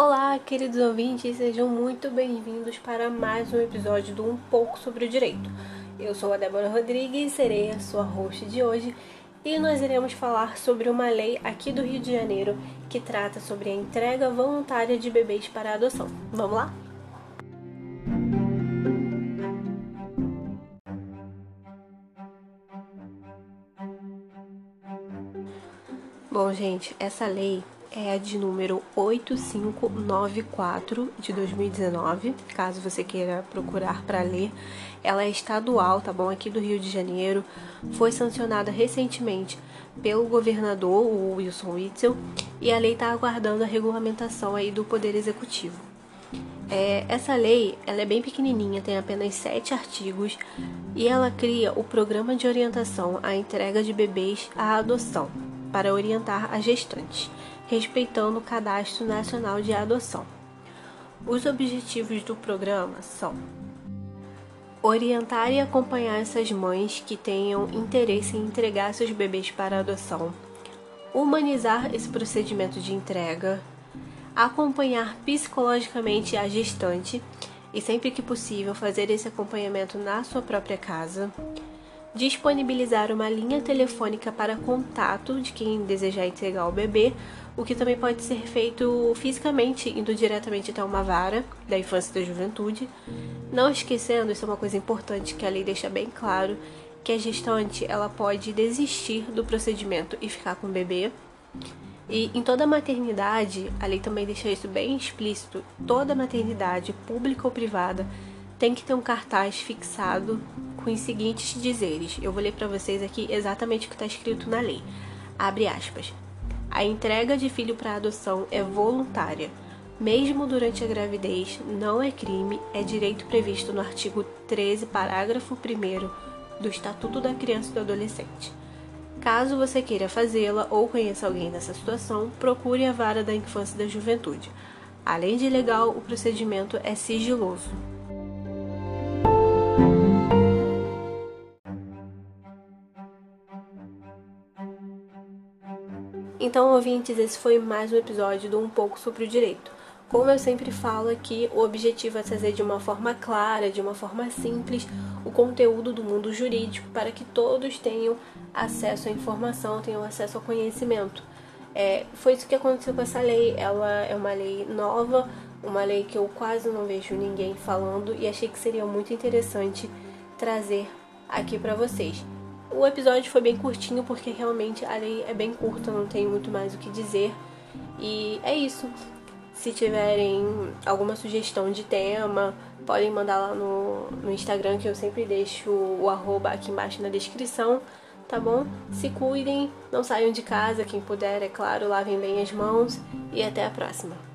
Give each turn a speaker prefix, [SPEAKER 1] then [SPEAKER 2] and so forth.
[SPEAKER 1] Olá, queridos ouvintes, sejam muito bem-vindos para mais um episódio do Um Pouco sobre o Direito. Eu sou a Débora Rodrigues, serei a sua host de hoje e nós iremos falar sobre uma lei aqui do Rio de Janeiro que trata sobre a entrega voluntária de bebês para adoção. Vamos lá? Bom, gente, essa lei é a de número 8594 de 2019, caso você queira procurar para ler. Ela é estadual, tá bom? Aqui do Rio de Janeiro. Foi sancionada recentemente pelo governador, o Wilson Witzel, e a lei está aguardando a regulamentação aí do Poder Executivo. É, essa lei ela é bem pequenininha, tem apenas sete artigos e ela cria o Programa de Orientação à Entrega de Bebês à Adoção para orientar as gestantes respeitando o Cadastro Nacional de Adoção. Os objetivos do programa são orientar e acompanhar essas mães que tenham interesse em entregar seus bebês para adoção, humanizar esse procedimento de entrega, acompanhar psicologicamente a gestante e sempre que possível fazer esse acompanhamento na sua própria casa, disponibilizar uma linha telefônica para contato de quem desejar entregar o bebê o que também pode ser feito fisicamente, indo diretamente até uma vara da infância e da juventude. Não esquecendo, isso é uma coisa importante que a lei deixa bem claro, que a gestante ela pode desistir do procedimento e ficar com o bebê. E em toda maternidade, a lei também deixa isso bem explícito, toda maternidade, pública ou privada, tem que ter um cartaz fixado com os seguintes dizeres. Eu vou ler para vocês aqui exatamente o que está escrito na lei. Abre aspas. A entrega de filho para adoção é voluntária. Mesmo durante a gravidez, não é crime, é direito previsto no artigo 13, parágrafo 1 do Estatuto da Criança e do Adolescente. Caso você queira fazê-la ou conheça alguém nessa situação, procure a vara da infância e da juventude. Além de legal, o procedimento é sigiloso. Então, ouvintes, esse foi mais um episódio do Um pouco sobre o direito. Como eu sempre falo aqui, o objetivo é trazer de uma forma clara, de uma forma simples, o conteúdo do mundo jurídico para que todos tenham acesso à informação, tenham acesso ao conhecimento. É, foi isso que aconteceu com essa lei. Ela é uma lei nova, uma lei que eu quase não vejo ninguém falando e achei que seria muito interessante trazer aqui para vocês. O episódio foi bem curtinho porque realmente a lei é bem curta, não tenho muito mais o que dizer. E é isso. Se tiverem alguma sugestão de tema, podem mandar lá no, no Instagram que eu sempre deixo o arroba aqui embaixo na descrição, tá bom? Se cuidem, não saiam de casa, quem puder, é claro, lavem bem as mãos e até a próxima.